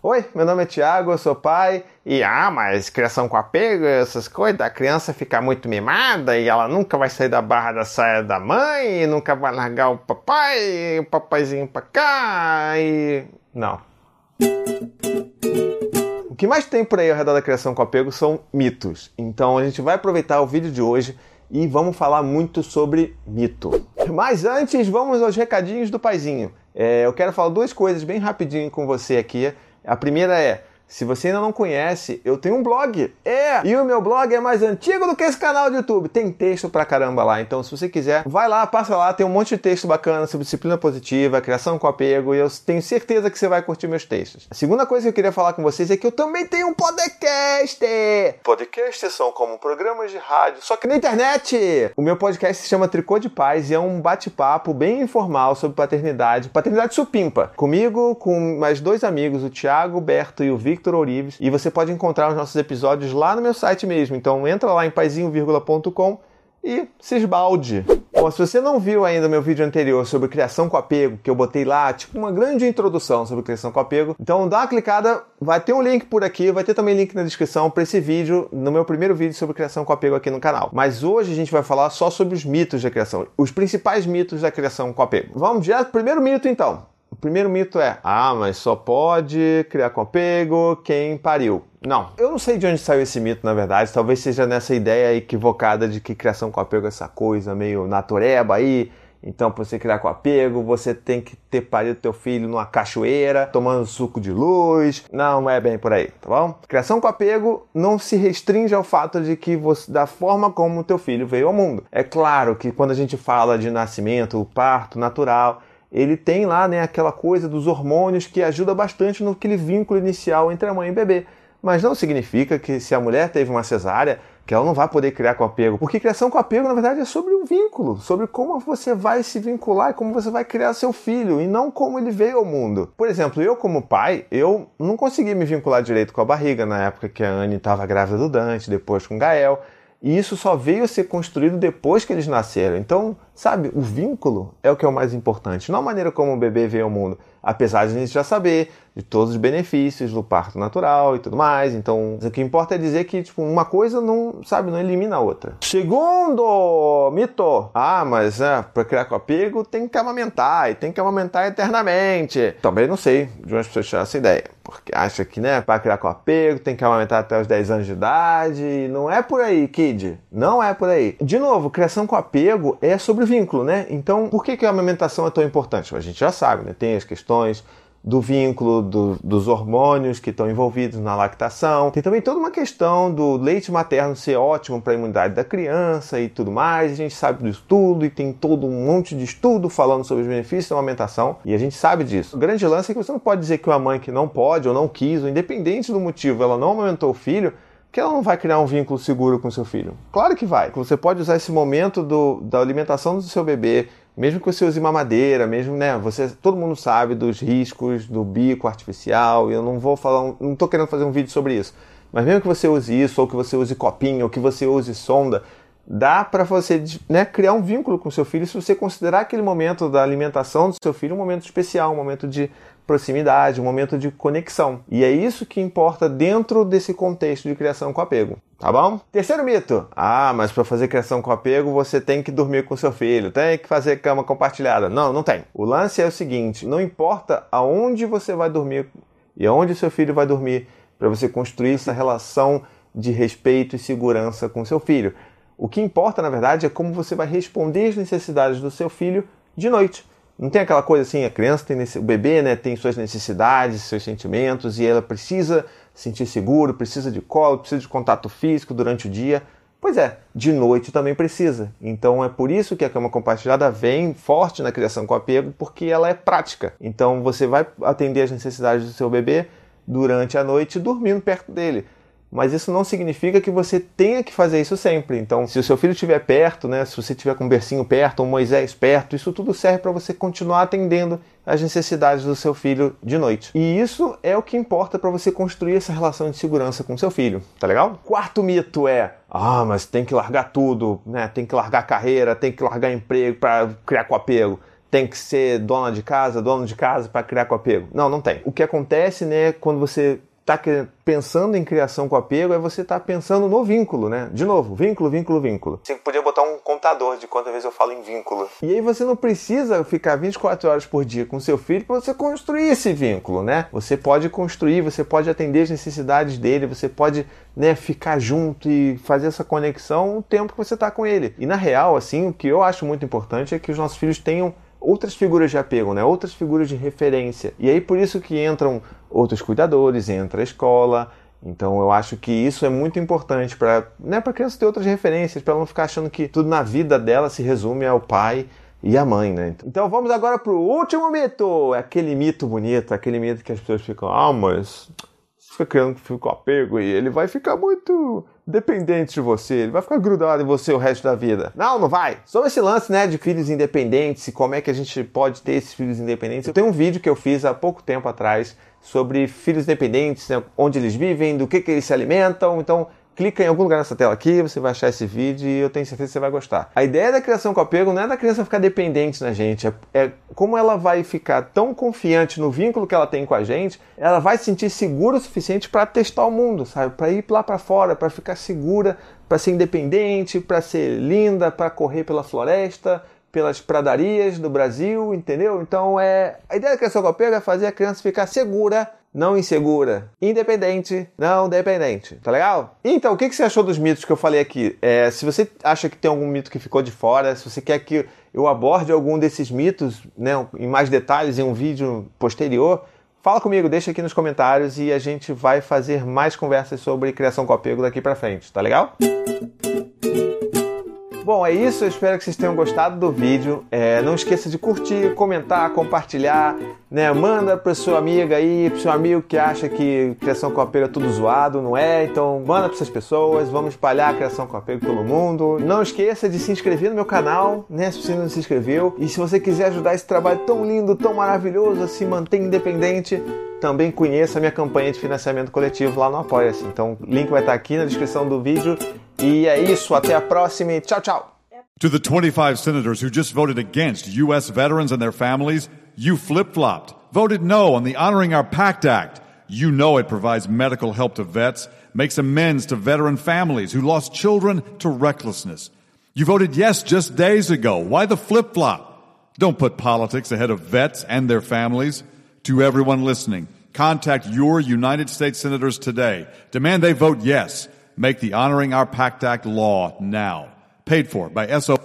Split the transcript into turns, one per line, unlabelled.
Oi, meu nome é Tiago, eu sou pai. E ah, mas criação com apego, essas coisas, a criança fica muito mimada e ela nunca vai sair da barra da saia da mãe, e nunca vai largar o papai, o papaizinho pra cá e. Não. O que mais tem por aí ao redor da criação com apego são mitos. Então a gente vai aproveitar o vídeo de hoje e vamos falar muito sobre mito. Mas antes, vamos aos recadinhos do paizinho. É, eu quero falar duas coisas bem rapidinho com você aqui. A primeira é se você ainda não conhece, eu tenho um blog. É! E o meu blog é mais antigo do que esse canal de YouTube. Tem texto pra caramba lá. Então, se você quiser, vai lá, passa lá. Tem um monte de texto bacana sobre disciplina positiva, criação com apego. E eu tenho certeza que você vai curtir meus textos. A segunda coisa que eu queria falar com vocês é que eu também tenho um podcast. Podcasts são como programas de rádio, só que na internet. O meu podcast se chama Tricô de Paz e é um bate-papo bem informal sobre paternidade. Paternidade supimpa. Comigo, com mais dois amigos, o Thiago, o Berto e o Victor Victor Ourives, e você pode encontrar os nossos episódios lá no meu site mesmo. Então entra lá em paizinho.com e se esbalde. Bom, se você não viu ainda meu vídeo anterior sobre criação com apego, que eu botei lá, tipo uma grande introdução sobre criação com apego, então dá uma clicada, vai ter um link por aqui, vai ter também link na descrição para esse vídeo, no meu primeiro vídeo sobre criação com apego aqui no canal. Mas hoje a gente vai falar só sobre os mitos da criação, os principais mitos da criação com apego. Vamos direto pro primeiro mito então. O primeiro mito é: ah, mas só pode criar com apego quem pariu. Não, eu não sei de onde saiu esse mito, na verdade. Talvez seja nessa ideia equivocada de que criação com apego é essa coisa meio natureba aí. Então, para você criar com apego, você tem que ter parido teu filho numa cachoeira, tomando suco de luz. Não, não é bem por aí, tá bom? Criação com apego não se restringe ao fato de que você, da forma como teu filho veio ao mundo. É claro que quando a gente fala de nascimento, parto natural, ele tem lá né, aquela coisa dos hormônios que ajuda bastante no vínculo inicial entre a mãe e o bebê. Mas não significa que se a mulher teve uma cesárea, que ela não vai poder criar com apego. Porque criação com apego, na verdade, é sobre o vínculo, sobre como você vai se vincular e como você vai criar seu filho, e não como ele veio ao mundo. Por exemplo, eu como pai, eu não consegui me vincular direito com a barriga na época que a Anne estava grávida do Dante, depois com o Gael. E isso só veio a ser construído depois que eles nasceram. Então, sabe, o vínculo é o que é o mais importante, não a maneira como o bebê veio ao mundo apesar de a gente já saber de todos os benefícios do parto natural e tudo mais. Então, o que importa é dizer que tipo, uma coisa não, sabe, não elimina a outra. Segundo mito. Ah, mas é, para criar com apego tem que amamentar e tem que amamentar eternamente. Também não sei de onde as pessoas tiram essa ideia. Porque acha que, né, para criar com apego tem que amamentar até os 10 anos de idade. Não é por aí, kid. Não é por aí. De novo, criação com apego é sobre vínculo, né? Então, por que, que a amamentação é tão importante? A gente já sabe, né? Tem as questões questões do vínculo do, dos hormônios que estão envolvidos na lactação. Tem também toda uma questão do leite materno ser ótimo para a imunidade da criança e tudo mais. A gente sabe disso tudo e tem todo um monte de estudo falando sobre os benefícios da amamentação e a gente sabe disso. O grande lance é que você não pode dizer que uma mãe que não pode ou não quis, ou independente do motivo, ela não amamentou o filho, que ela não vai criar um vínculo seguro com seu filho. Claro que vai. Você pode usar esse momento do, da alimentação do seu bebê mesmo que você use mamadeira, mesmo, né? Você, todo mundo sabe dos riscos do bico artificial. Eu não vou falar, não estou querendo fazer um vídeo sobre isso. Mas mesmo que você use isso, ou que você use copinho, ou que você use sonda, dá para você né, criar um vínculo com seu filho se você considerar aquele momento da alimentação do seu filho um momento especial, um momento de proximidade, um momento de conexão. E é isso que importa dentro desse contexto de criação com apego. Tá bom? Terceiro mito. Ah, mas para fazer criação com apego você tem que dormir com seu filho, tem que fazer cama compartilhada. Não, não tem. O lance é o seguinte: não importa aonde você vai dormir e aonde seu filho vai dormir, para você construir essa relação de respeito e segurança com seu filho. O que importa, na verdade, é como você vai responder às necessidades do seu filho de noite. Não tem aquela coisa assim, a criança tem o bebê, né, tem suas necessidades, seus sentimentos e ela precisa se sentir seguro, precisa de colo, precisa de contato físico durante o dia. Pois é, de noite também precisa. Então é por isso que a cama compartilhada vem forte na criação com apego, porque ela é prática. Então você vai atender as necessidades do seu bebê durante a noite dormindo perto dele mas isso não significa que você tenha que fazer isso sempre. Então, se o seu filho estiver perto, né, se você estiver com um bercinho perto, um Moisés perto, isso tudo serve para você continuar atendendo às necessidades do seu filho de noite. E isso é o que importa para você construir essa relação de segurança com seu filho, tá legal? Quarto mito é: ah, mas tem que largar tudo, né? Tem que largar carreira, tem que largar emprego para criar com apego. tem que ser dona de casa, dono de casa para criar com apego. Não, não tem. O que acontece, né, quando você está pensando em criação com apego é você estar tá pensando no vínculo, né? De novo, vínculo, vínculo, vínculo. Você podia botar um contador de quantas vezes eu falo em vínculo. E aí você não precisa ficar 24 horas por dia com seu filho para você construir esse vínculo, né? Você pode construir, você pode atender as necessidades dele, você pode né, ficar junto e fazer essa conexão o tempo que você está com ele. E na real, assim, o que eu acho muito importante é que os nossos filhos tenham outras figuras de apego, né? outras figuras de referência. E aí por isso que entram outros cuidadores, entra a escola. Então eu acho que isso é muito importante para né, a criança ter outras referências, para ela não ficar achando que tudo na vida dela se resume ao pai e à mãe, né? Então vamos agora para o último mito, é aquele mito bonito, aquele mito que as pessoas ficam, ah, mas fica criando fica apego e ele vai ficar muito dependente de você, ele vai ficar grudado em você o resto da vida. Não, não vai. Sobre esse lance, né, de filhos independentes e como é que a gente pode ter esses filhos independentes, eu tenho um vídeo que eu fiz há pouco tempo atrás sobre filhos independentes, né, onde eles vivem, do que, que eles se alimentam. Então, clica em algum lugar nessa tela aqui, você vai achar esse vídeo e eu tenho certeza que você vai gostar. A ideia da criação com apego não é da criança ficar dependente na gente, é, é como ela vai ficar tão confiante no vínculo que ela tem com a gente, ela vai se sentir segura o suficiente para testar o mundo, sabe? Para ir lá para fora, para ficar segura, para ser independente, para ser linda, para correr pela floresta, pelas pradarias do Brasil, entendeu? Então é a ideia da criação com apego é fazer a criança ficar segura não insegura. Independente, não dependente. Tá legal? Então, o que você achou dos mitos que eu falei aqui? É, se você acha que tem algum mito que ficou de fora, se você quer que eu aborde algum desses mitos né, em mais detalhes em um vídeo posterior, fala comigo, deixa aqui nos comentários e a gente vai fazer mais conversas sobre criação com apego daqui pra frente. Tá legal? Bom, é isso. Eu espero que vocês tenham gostado do vídeo. É, não esqueça de curtir, comentar, compartilhar. Né? Manda para sua amiga aí, para seu amigo que acha que criação com apego é tudo zoado, não é? Então manda para essas pessoas. Vamos espalhar a criação com apego pelo mundo. Não esqueça de se inscrever no meu canal, né? Se você não se inscreveu. E se você quiser ajudar esse trabalho tão lindo, tão maravilhoso, a se manter independente, também conheça a minha campanha de financiamento coletivo lá no Apoia-se. Então, o link vai estar aqui na descrição do vídeo. E é isso, até a próxima tchau, tchau.
To the 25 senators who just voted against U.S. veterans and their families, you flip flopped, voted no on the Honoring Our Pact Act. You know it provides medical help to vets, makes amends to veteran families who lost children to recklessness. You voted yes just days ago. Why the flip flop? Don't put politics ahead of vets and their families. To everyone listening, contact your United States senators today. Demand they vote yes. Make the Honoring Our Pact Act law now. Paid for by SO.